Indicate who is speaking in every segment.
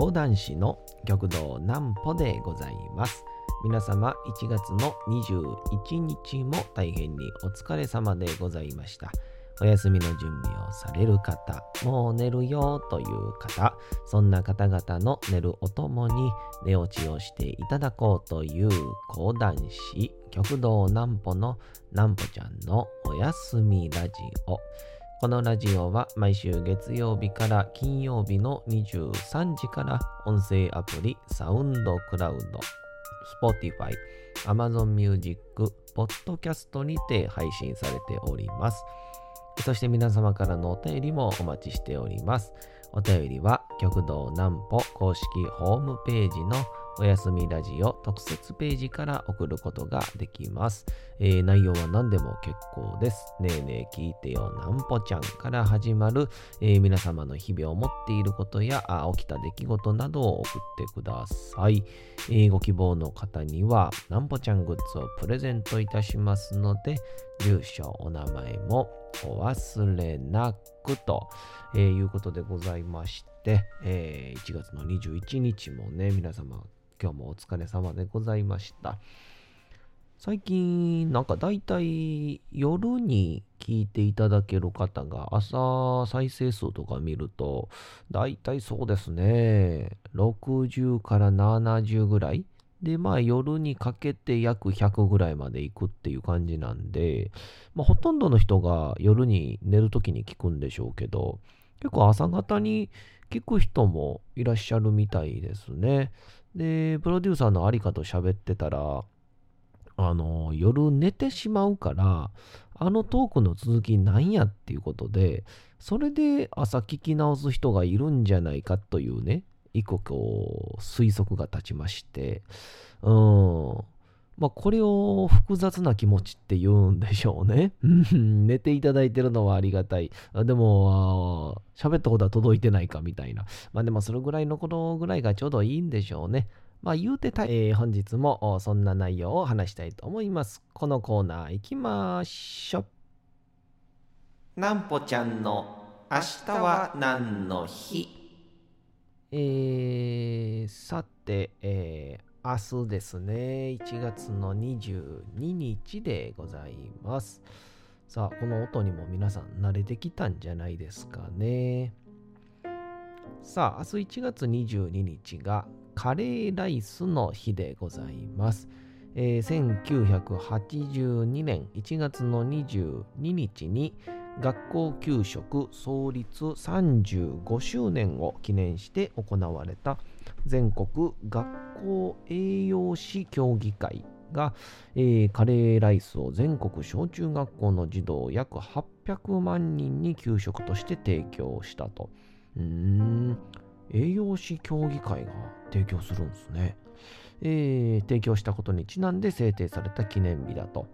Speaker 1: 講談師の極道南歩でございます。皆様1月の21日も大変にお疲れ様でございました。お休みの準備をされる方、もう寝るよという方、そんな方々の寝るおともに寝落ちをしていただこうという講談師、極道南歩の南歩ちゃんのおやすみラジオ。このラジオは毎週月曜日から金曜日の23時から音声アプリサウンドクラウド、Spotify、Amazon Music、Podcast にて配信されております。そして皆様からのお便りもお待ちしております。お便りは極道南歩公式ホームページのおやすみラジオ特設ページから送ることができます。えー内容は何でも結構です。ねえねえ聞いてよなんぽちゃんから始まる、えー皆様の日々を持っていることや起きた出来事などを送ってください。えーご希望の方にはなんぽちゃんグッズをプレゼントいたしますので、住所、お名前もお忘れなくと、えいうことでございまして、え1月の21日もね、皆様今日もお疲れ様でございました。最近、なんか大体夜に聞いていただける方が朝再生数とか見ると、大体そうですね、60から70ぐらい。で、まあ夜にかけて約100ぐらいまで行くっていう感じなんで、まあほとんどの人が夜に寝るときに聞くんでしょうけど、結構朝方に聞く人もいらっしゃるみたいですね。で、プロデューサーのありかと喋ってたら、あの、夜寝てしまうから、あのトークの続きなんやっていうことで、それで朝聞き直す人がいるんじゃないかというね、一個こう推測が立ちまして、うん。まあ、これを複雑な気持ちって言うんでしょうね。うん寝ていただいてるのはありがたい。あでも、喋ったことは届いてないかみたいな。まあでもそれぐらいのことぐらいがちょうどいいんでしょうね。まあ言うてた、えー本日もおそんな内容を話したいと思います。このコーナー行きましょう。なんぽちゃんの明日は何の日？えー、さて、えー明日ですね、1月の22日でございます。さあ、この音にも皆さん慣れてきたんじゃないですかね。さあ、明日1月22日がカレーライスの日でございます。えー1982年1月の22日に学校給食創立35周年を記念して行われた全国学校栄養士協議会が、えーカレーライスを全国小中学校の児童約800万人に給食として提供したと。うーん、栄養士協議会が提供するんですね。えー提供したことにちなんで制定された記念日だと。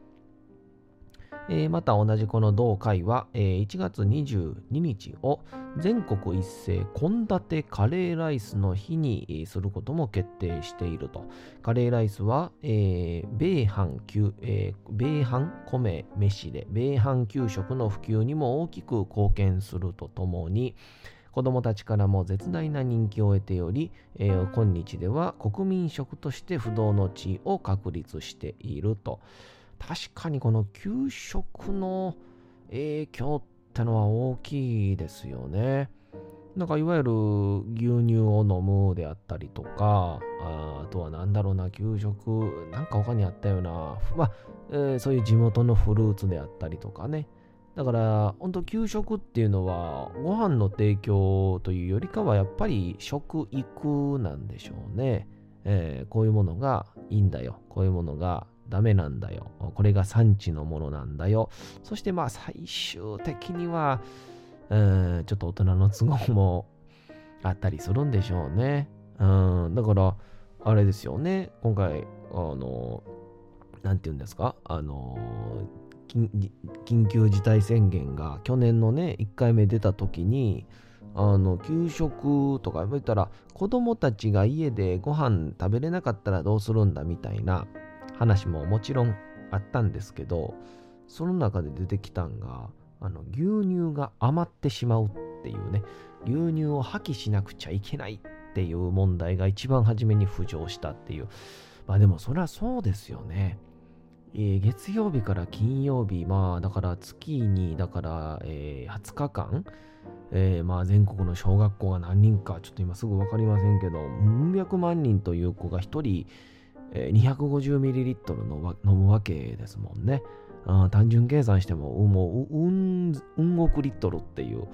Speaker 1: えーまた同じこの同会は、えー1月22日を全国一斉献立カレーライスの日にすることも決定していると。カレーライスは、えー米飯給、えー米飯米飯で米飯給食の普及にも大きく貢献するとともに、子供たちからも絶大な人気を得ており、えー今日では国民食として不動の地位を確立していると。確かにこの給食の影響ってのは大きいですよね。なんかいわゆる牛乳を飲むであったりとか、ああとはなんだろうな、給食、なんか他にあったような、まあ、えーそういう地元のフルーツであったりとかね。だから、本当給食っていうのは、ご飯の提供というよりかは、やっぱり食育なんでしょうね。えーこういうものがいいんだよ。こういうものがダメなんだよ。これが産地のものなんだよ。そしてまあ最終的には、うん、ちょっと大人の都合もあったりするんでしょうね。うん、だから、あれですよね。今回、あの、なんて言うんですか？あの、緊急事態宣言が去年のね、1回目出た時に、あの給食とか言ったら子供たちが家でご飯食べれなかったらどうするんだみたいな話ももちろんあったんですけどその中で出てきたんがあの牛乳が余ってしまうっていうね牛乳を破棄しなくちゃいけないっていう問題が一番初めに浮上したっていう。まあでもそれはそうですよね。えー、月曜日から金曜日、まあだから月に、だから、えー、20日間、えー、まあ全国の小学校が何人か、ちょっと今すぐ分かりませんけど、うん百万人という子が1人、え、250ml 飲むわけですもんね。あ単純計算しても、もう、うん、うん億リットルっていう、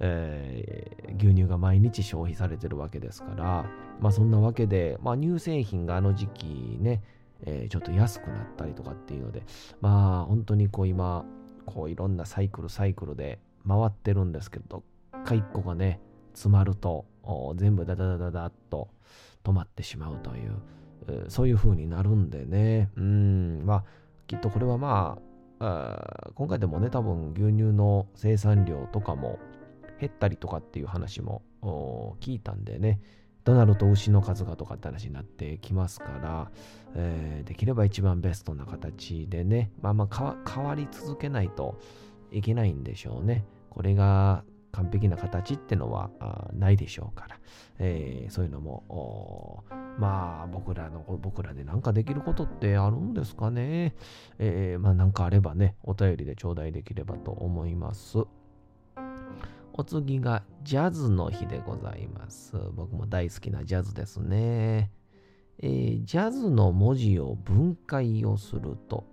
Speaker 1: えー、牛乳が毎日消費されてるわけですから、まあそんなわけで、まあ乳製品があの時期ね、えー、ちょっと安くなったりとかっていうので、まあ本当にこう今、こういろんなサイクルサイクルで回ってるんですけど、どっか一個がね、詰まると、全部ダダダダダッと止まってしまうという、そういう風になるんでね、うん、まあ、きっとこれはまあ、今回でもね、多分牛乳の生産量とかも減ったりとかっていう話も聞いたんでね、となると牛の数がとかって話になってきますから、えー、できれば一番ベストな形でね、まあまあ変わり続けないといけないんでしょうね。これが完璧な形ってのはないでしょうから、えー、そういうのも、まあ僕らの、僕らで何かできることってあるんですかね。えー、まあなんかあればね、お便りで頂戴できればと思います。お次がジャズの日でございます。僕も大好きなジャズですね。えー、ジャズの文字を分解をすると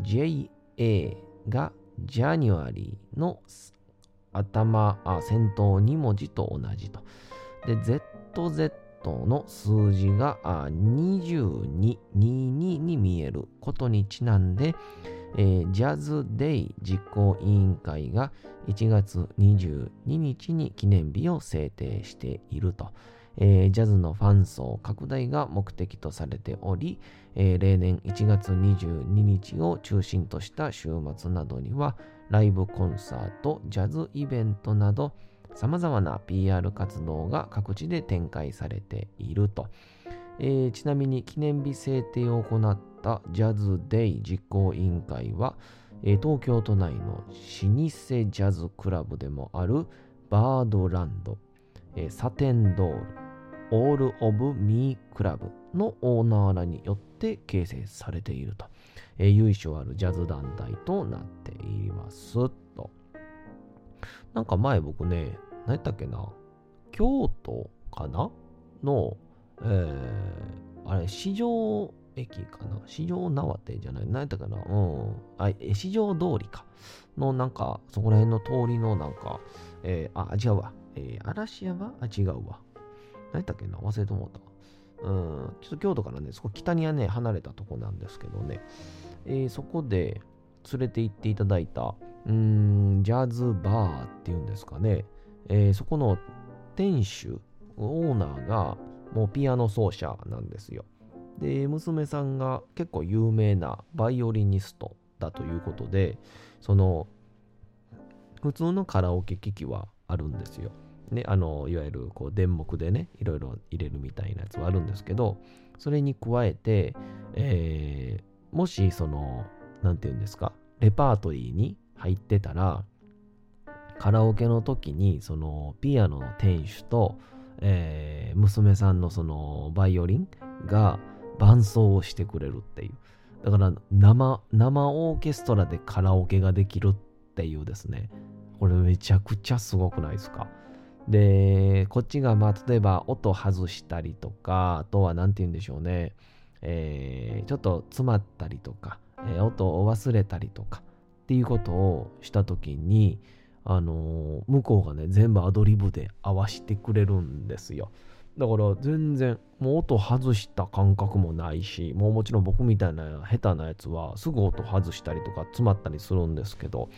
Speaker 1: JA がジャニュアリーの頭、先頭2文字と同じと。で、ZZ の数字が22、22に見えることにちなんで、えー、ジャズデイ実行委員会が1月22日に記念日を制定していると。えー、ジャズのファン層拡大が目的とされており、えー、例年1月22日を中心とした週末などにはライブコンサート、ジャズイベントなど様々な PR 活動が各地で展開されていると。えー、ちなみに記念日制定を行ったジャズデイ実行委員会は、えー、東京都内の老舗ジャズクラブでもあるバードランド、えー、サテンドール、オール・オブ・ミー・クラブのオーナーらによって形成されていると、えー、由緒あるジャズ団体となっていますと。なんか前僕ね、何やったっけな、京都かな？の、えー、あれ、市場駅かな？市場縄手じゃない？何やったかな？うん。あ、市場通りか。のなんか、そこら辺の通りのなんか、えー、あ、違うわ。えー、嵐山？あ、違うわ。何やったっけな？忘れてもうた。うん。ちょっと京都からね、そこ北にはね、離れたとこなんですけどね。えー、そこで連れて行っていただいた、うん、ジャズバーっていうんですかね。えー、そこの店主、オーナーが、もうピアノ奏者なんですよ。で、娘さんが結構有名なバイオリニストだということで、その、普通のカラオケ機器はあるんですよ。ね、あの、いわゆるこう電木でね、いろいろ入れるみたいなやつはあるんですけど、それに加えて、えー、もしその、なんて言うんですか、レパートリーに入ってたら、カラオケの時に、その、ピアノの店主と、えー、娘さんのその、バイオリンが伴奏をしてくれるっていう。だから生、生オーケストラでカラオケができるっていうですね。これめちゃくちゃすごくないですか？で、こっちがまあ例えば音外したりとか、あとは何て言うんでしょうね。えー、ちょっと詰まったりとか、えー、音を忘れたりとかっていうことをした時に、あのー、向こうがね、全部アドリブで合わしてくれるんですよ。だから全然、もう音外した感覚もないし、もうもちろん僕みたいな下手なやつはすぐ音外したりとか詰まったりするんですけど、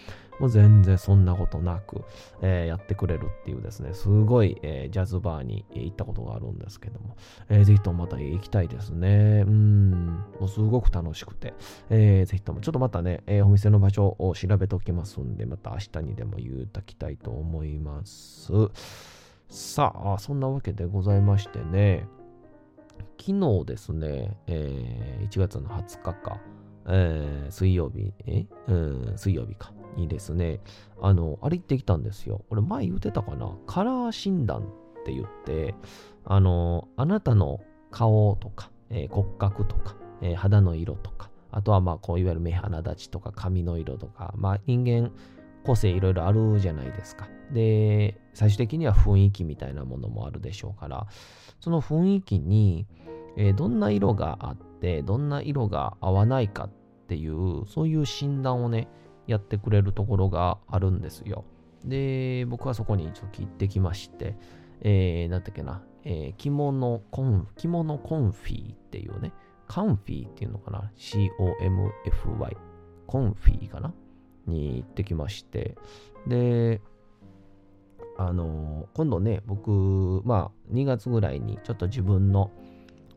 Speaker 1: もう全然そんなことなく、えー、やってくれるっていうですね、すごい、えー、ジャズバーに行ったことがあるんですけども、えー、ぜひともまた行きたいですね。うん、もうすごく楽しくて、えー、ぜひとも、ちょっとまたね、えー、お店の場所を調べておきますんで、また明日にでも言うたきたいと思います。さあ、そんなわけでございましてね、昨日ですね、えー、1月の20日か、えー、水曜日、え、うん、水曜日か、にですね、あの、あれ行ってきたんですよ。俺前言ってたかな？カラー診断っって言って、あの、あなたの顔とか、えー、骨格とか、えー、肌の色とか、あとはまあこういわゆる目鼻立ちとか髪の色とか、まあ人間個性いろいろあるじゃないですか。で、最終的には雰囲気みたいなものもあるでしょうから、その雰囲気に、えー、どんな色があって、どんな色が合わないかっていう、そういう診断をね、やってくれるところがあるんですよ。で、僕はそこにちょっと行ってきまして、えー、なんだっけな、えー、着物コン、着物コンフィーっていうね、カンフィーっていうのかな ?C-O-M-F-Y。コンフィーかなに行ってきまして。で、あのー、今度ね、僕、まあ、2月ぐらいにちょっと自分の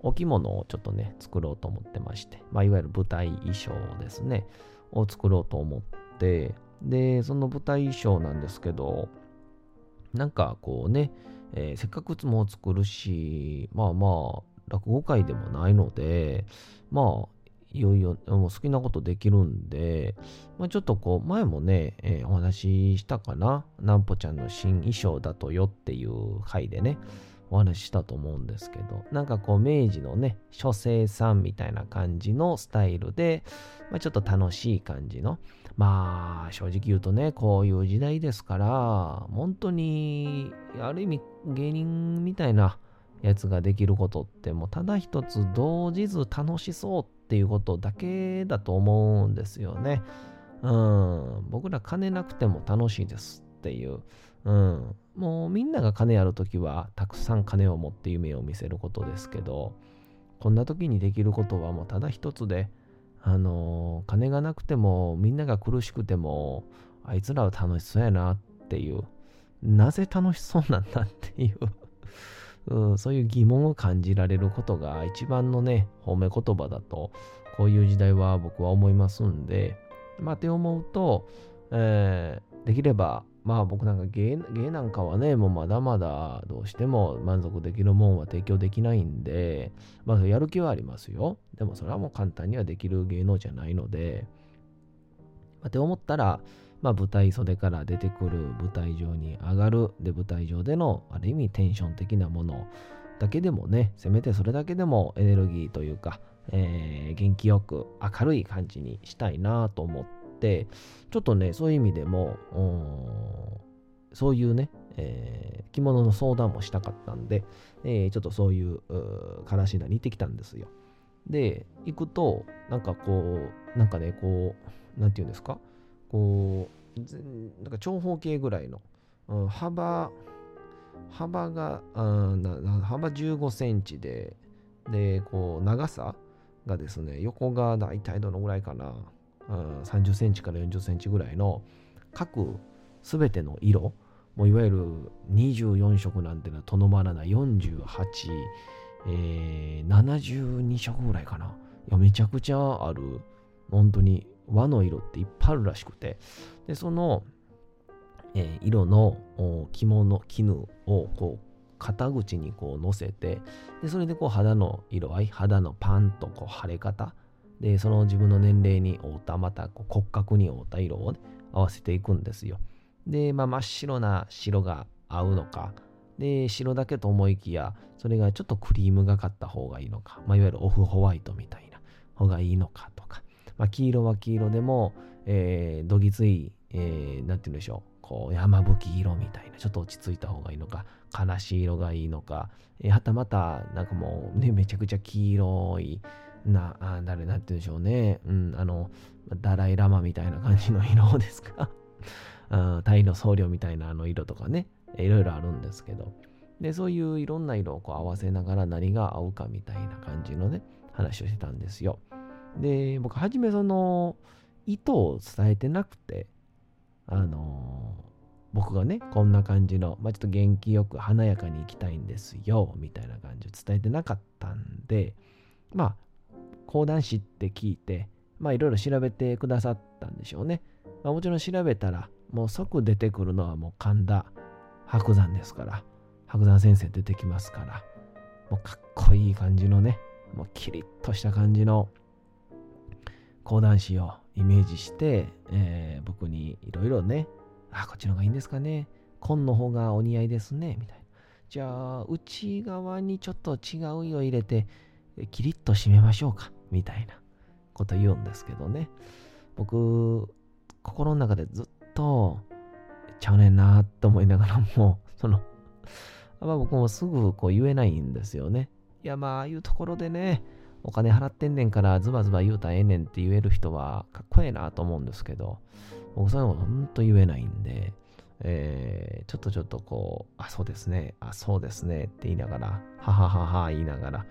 Speaker 1: お着物をちょっとね、作ろうと思ってまして、まあ、いわゆる舞台衣装ですね、を作ろうと思って、で、その舞台衣装なんですけど、なんかこうね、えー、せっかくいつも作るし、まあまあ、落語会でもないので、まあ、いよいよもう好きなことできるんで、まあ、ちょっとこう、前もね、えー、お話ししたかな。なんぽちゃんの新衣装だとよっていう回でね、お話ししたと思うんですけど、なんかこう、明治のね、書生さんみたいな感じのスタイルで、まあ、ちょっと楽しい感じの、まあ、正直言うとね、こういう時代ですから、本当に、ある意味、芸人みたいな、やつができることってもうただ一つ動じず楽しそうっていうことだけだと思うんですよね。うん。僕ら金なくても楽しいですっていう。うん。もうみんなが金あるときはたくさん金を持って夢を見せることですけど、こんな時にできることはもうただ一つで、あの、金がなくてもみんなが苦しくてもあいつらは楽しそうやなっていう、なぜ楽しそうなんだっていう う、そういう疑問を感じられることが一番のね、褒め言葉だと、こういう時代は僕は思いますんで、まあ、って思うと、えー、できれば、まあ僕なんか芸なんかはね、もうまだまだどうしても満足できるもんは提供できないんで、まあやる気はありますよ。でもそれはもう簡単にはできる芸能じゃないので、まあ、って思ったら、まあ、舞台袖から出てくる舞台上に上がるで舞台上でのある意味テンション的なものだけでもねせめてそれだけでもエネルギーというか、えー、元気よく明るい感じにしたいなと思ってちょっとねそういう意味でもそういうね、えー、着物の相談もしたかったんで、えー、ちょっとそういうからしなに行ってきたんですよ。で行くとなんかこうなんかねこうなんていうんですか？こうなんか長方形ぐらいの、うん、幅幅が幅15センチででこう長さがですね横が大体どのぐらいかな、うん、30センチから40センチぐらいの各すべての色もういわゆる24色なんてのはとどまらない48、えー、72色ぐらいかな。いやめちゃくちゃある。本当に和の色っていっぱいあるらしくて、で、その、えー、色の着物、絹をこう肩口にこう乗せて、で、それでこう肌の色合い、肌のパンとこう腫れ方、で、その自分の年齢に合うた、また骨格に合うた色を、ね、合わせていくんですよ。で、まあ、真っ白な白が合うのか、で、白だけと思いきや、それがちょっとクリームがかった方がいいのか、まあ、いわゆるオフホワイトみたいな方がいいのかとか、まあ、黄色は黄色でも、えー、どぎつい、えー、なんて言うんでしょう、こう、山吹色みたいな、ちょっと落ち着いた方がいいのか、悲しい色がいいのか、えー、はたまた、なんかもう、ね、めちゃくちゃ黄色い、な、あ誰、なんて言うんでしょうね、うん、あの、ダライラマみたいな感じの色ですか？タイの僧侶みたいなあの色とかね、いろいろあるんですけど、で、そういういろんな色をこう合わせながら何が合うかみたいな感じのね、話をしてたんですよ。で、僕、はじめその、意図を伝えてなくて、あのー、僕がね、こんな感じの、まあ、ちょっと元気よく華やかに行きたいんですよ、みたいな感じを伝えてなかったんで、まあ、講談師って聞いて、まあ、いろいろ調べてくださったんでしょうね。まあ、もちろん調べたら、もう即出てくるのはもう神田白山ですから、白山先生出てきますから、もうかっこいい感じのね、もうキリッとした感じの講談師をイメージして、えー、僕にいろいろね、あ、こっちの方がいいんですかね。紺の方がお似合いですね。みたいな。じゃあ内側にちょっと違う色入れてキリッと締めましょうかみたいなこと言うんですけどね。僕心の中でずっとちゃうねんなと思いながらもそのまあ僕もすぐこう言えないんですよね。いやまあああいうところでねお金払ってんねんからズバズバ言うたらええねんって言える人はかっこええなと思うんですけど僕そういうことほんと言えないんでえー、ちょっとちょっとこう、あ、そうですね、あ、そうですねって言いながら、はははは言いながら、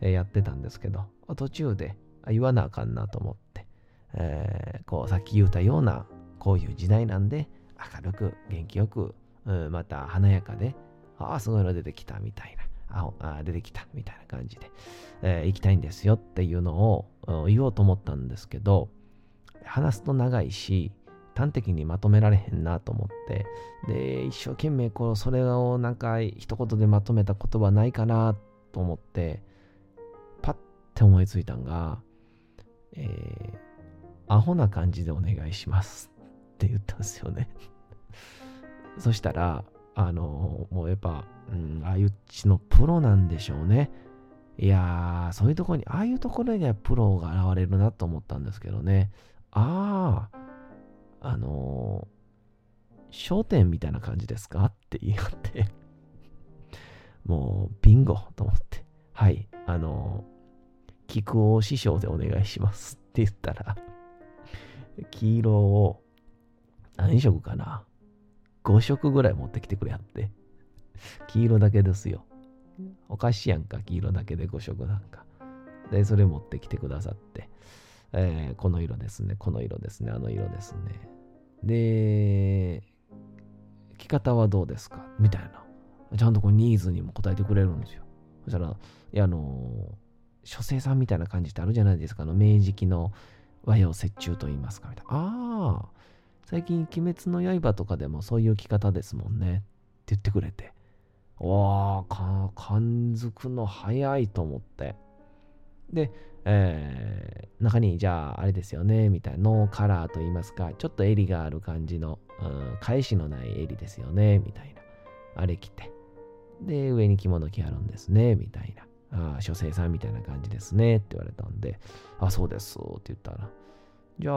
Speaker 1: えー、やってたんですけど、途中で言わなあかんなと思って、えー、こう、さっき言ったような、こういう時代なんで、明るく、元気よく、うん、また華やかで、ああ、すごいの出てきたみたいな、ああ出てきたみたいな感じで、えー、行きたいんですよっていうのを言おうと思ったんですけど、話すと長いし、端的にまとめられへんなと思って、で、一生懸命こう、それをなんか一言でまとめた言葉ないかなと思って、パッて思いついたんが、えー、アホな感じでお願いしますって言ったんですよね そしたら、あのもうやっぱ、うん、ああいうちのプロなんでしょうね。いやー、そういうとこに、ああいうところにはプロが現れるなと思ったんですけどね。ああ、あのー、商店みたいな感じですかって言い合ってもう、ビンゴと思って、はい、あのー、菊王師匠でお願いしますって言ったら黄色を何色かな ?5 色ぐらい持ってきてくれやって。黄色だけですよ。おかしいやんか、黄色だけで5色なんか。で、それ持ってきてくださって。えー、この色ですね、この色ですね、あの色ですね。で、着方はどうですか？みたいな。ちゃんとこうニーズにも答えてくれるんですよ。そしたら、いや、あの、書生さんみたいな感じってあるじゃないですか。あの、明治期の和洋折衷と言いますか。みたいな。ああ、最近、鬼滅の刃とかでもそういう着方ですもんね。って言ってくれて。わあ、感づくの早いと思って。で、えー、中にじゃああれですよねみたいなノーカラーと言いますかちょっと襟がある感じの、うん、返しのない襟ですよねみたいなあれ着てで上に着物着あるんですねみたいなあ書生さんみたいな感じですねって言われたんであそうですって言ったらじゃあ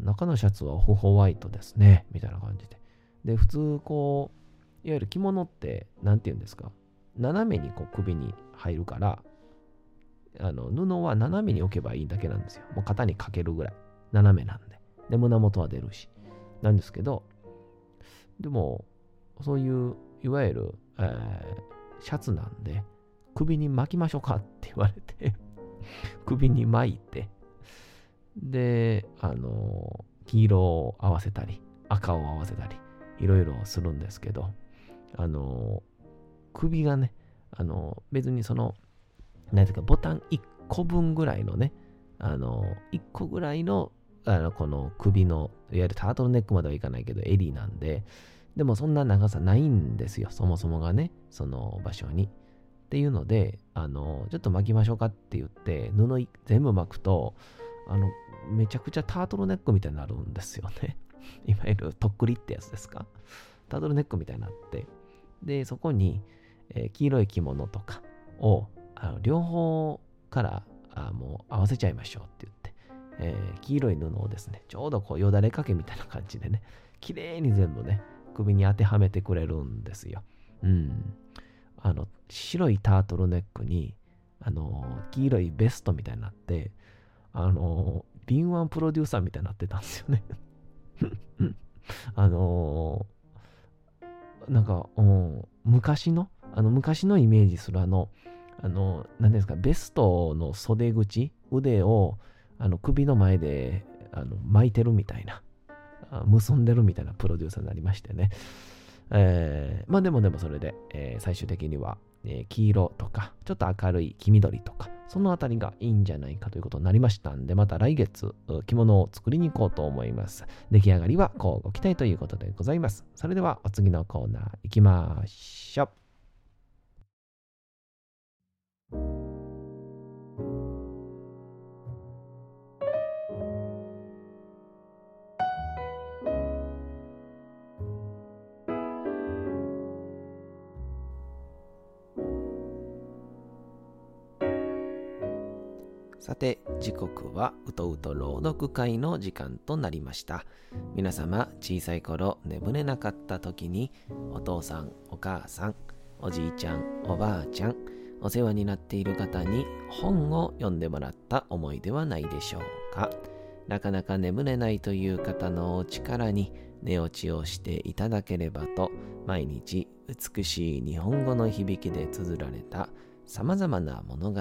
Speaker 1: 中のシャツはオフホワイトですねみたいな感じでで普通こういわゆる着物って何て言うんですか斜めにこう首に入るからあの布は斜めに置けばいいだけなんですよ。もう型にかけるぐらい。斜めなんで。で、胸元は出るし。なんですけど、でも、そういう、いわゆる、えー、シャツなんで、首に巻きましょうかって言われて 首に巻いて、で、あの、黄色を合わせたり、赤を合わせたり、いろいろするんですけど、あの、首がね、あの、別にその、なんていうか、ボタン1個分ぐらいのね、あの、1個ぐらいの、あの、この首の、いわゆるタートルネックまではいかないけど、襟なんで、でもそんな長さないんですよ、そもそもがね、その場所に。っていうので、あの、ちょっと巻きましょうかって言って、布全部巻くと、あの、めちゃくちゃタートルネックみたいになるんですよね。いわゆるとっくりってやつですか？タートルネックみたいになって、で、そこに、えー、黄色い着物とかをあの両方からあもう合わせちゃいましょうって言って、えー、黄色い布をですね、ちょうどこうよだれかけみたいな感じでね、綺麗に全部ね、首に当てはめてくれるんですよ。うん。あの、白いタートルネックに、あの、黄色いベストみたいになって、あの、敏腕プロデューサーみたいになってたんですよね あのなんか、うん、昔の、あの、昔のイメージするあの、あの、何ですか、ベストの袖口、腕をあの首の前であの巻いてるみたいな、結んでるみたいなプロデューサーになりましてね。えー、まあでもでもそれで、えー、最終的には、え、黄色とか、ちょっと明るい黄緑とか、そのあたりがいいんじゃないかということになりましたんで、また来月、着物を作りに行こうと思います。出来上がりはこうご期待ということでございます。それではお次のコーナー行きましょう。さて、時刻はうとうと朗読会の時間となりました。皆様、小さい頃眠れなかった時に、お父さん、お母さん、おじいちゃん、おばあちゃん、お世話になっている方に本を読んでもらった思いではないでしょうか。なかなか眠れないという方のお力に寝落ちをしていただければと、毎日美しい日本語の響きで綴られたさまざまな物語、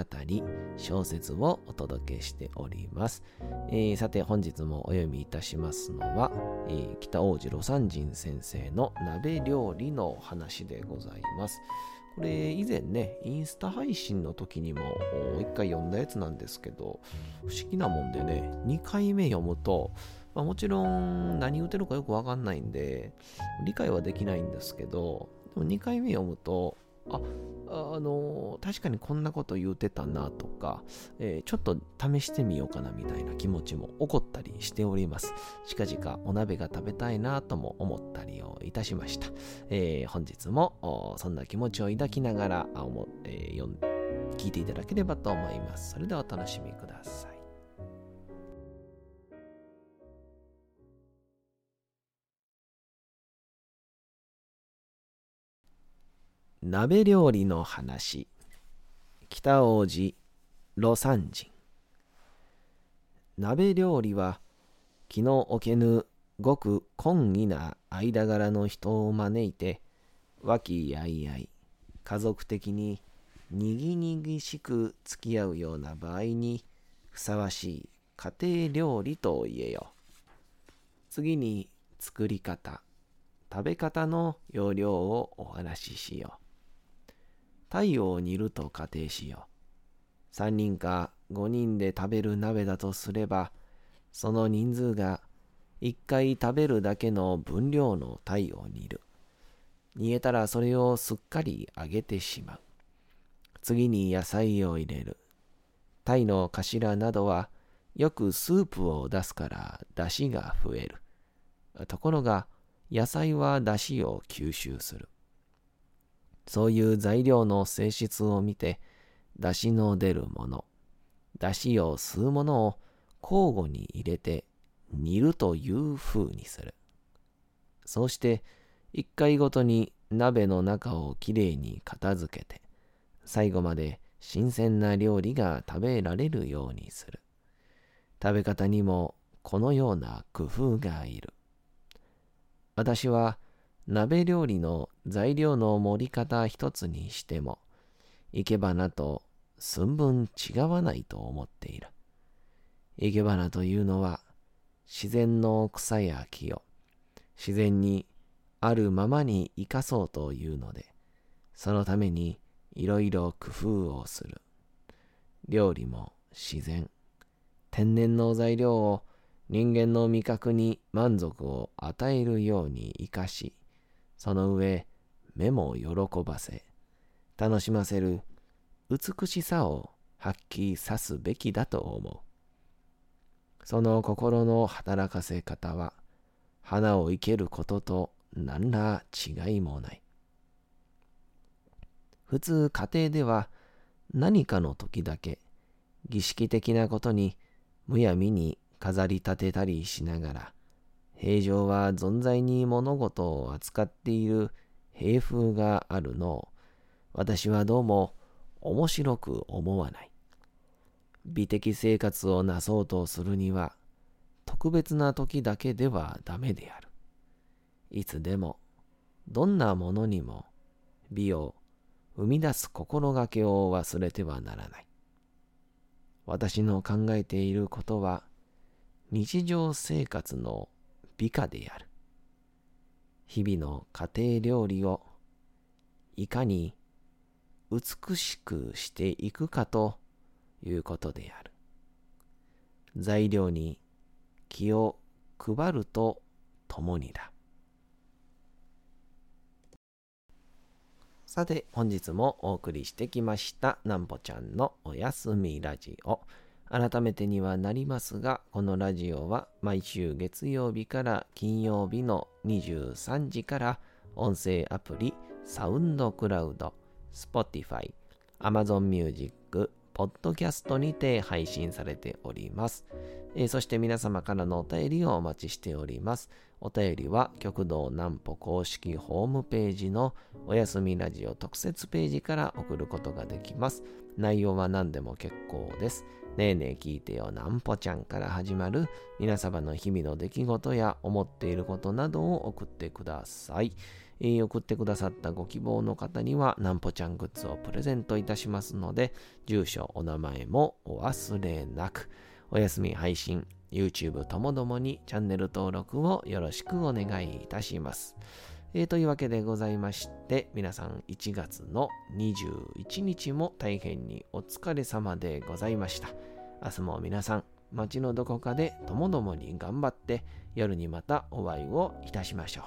Speaker 1: 小説をお届けしております。えー、さて本日もお読みいたしますのは、えー、北王子魯山人先生の鍋料理の話でございます。これ以前ね、インスタ配信の時にも一回読んだやつなんですけど、不思議なもんでね、2回目読むと、まあ、もちろん何言うてるかよくわかんないんで、理解はできないんですけど、でも2回目読むと、あ、あの確かにこんなこと言うてたなとか、えー、ちょっと試してみようかなみたいな気持ちも起こったりしております。近々お鍋が食べたいなとも思ったりをいたしました。えー、本日もそんな気持ちを抱きながら、えー、読ん聞いていただければと思います。それではお楽しみください。鍋料理の話。北王子魯山人。鍋料理は気の置けぬごく懇意な間柄の人を招いて和気あいあい家族的ににぎにぎしく付き合うような場合にふさわしい家庭料理と言えよ。次に作り方食べ方の要領をお話ししよう。太陽を煮ると仮定しよう。3人か5人で食べる鍋だとすれば、その人数が1回食べるだけの分量の鯛を煮る。煮えたらそれをすっかり揚げてしまう。次に野菜を入れる。鯛の頭などはよくスープを出すから出汁が増える。ところが野菜は出汁を吸収する。そういう材料の性質を見て、出汁の出るもの、出汁を吸うものを交互に入れて煮るという風にする。そうして、一回ごとに鍋の中をきれいに片付けて、最後まで新鮮な料理が食べられるようにする。食べ方にもこのような工夫がいる。私は鍋料理の材料の盛り方一つにしても、生け花と寸分違わないと思っている。生け花というのは、自然の草や木を自然にあるままに生かそうというので、そのためにいろいろ工夫をする。料理も自然、天然の材料を人間の味覚に満足を与えるように生かし、その上、目も喜ばせ、楽しませる美しさを発揮さすべきだと思う。その心の働かせ方は、花を生けることと何ら違いもない。普通家庭では何かの時だけ儀式的なことにむやみに飾り立てたりしながら平常は存在に物事を扱っている平風があるのを私はどうも面白く思わない。美的生活をなそうとするには特別な時だけではダメである。いつでもどんなものにも美を生み出す心がけを忘れてはならない。私の考えていることは日常生活の美化である。日々の家庭料理をいかに美しくしていくかということである。材料に気を配るとともにだ。さて、本日もお送りしてきました、なんぽちゃんのおやすみラジオ。改めてにはなりますが、このラジオは毎週月曜日から金曜日の23時から音声アプリサウンドクラウド、Spotify、Amazon Music、ポッドキャストにて配信されております。えー、そして皆様からのお便りをお待ちしております。お便りは極道南歩公式ホームページのおやすみラジオ特設ページから送ることができます。内容は何でも結構です。ねえねえ聞いてよなんぽちゃんから始まる皆様の日々の出来事や思っていることなどを送ってください。えー、送ってくださったご希望の方にはなんぽちゃんグッズをプレゼントいたしますので、住所、お名前もお忘れなく。お休み配信、YouTube ともどもにチャンネル登録をよろしくお願いいたします。えー、というわけでございまして、皆さん1月の21日も大変にお疲れ様でございました。明日も皆さん、街のどこかでともどもに頑張って、夜にまたお会いをいたしましょ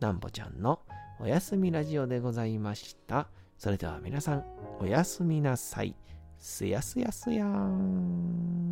Speaker 1: う。なんぽちゃんのおやすみラジオでございました。それでは皆さん、おやすみなさい。すやすやすやーん。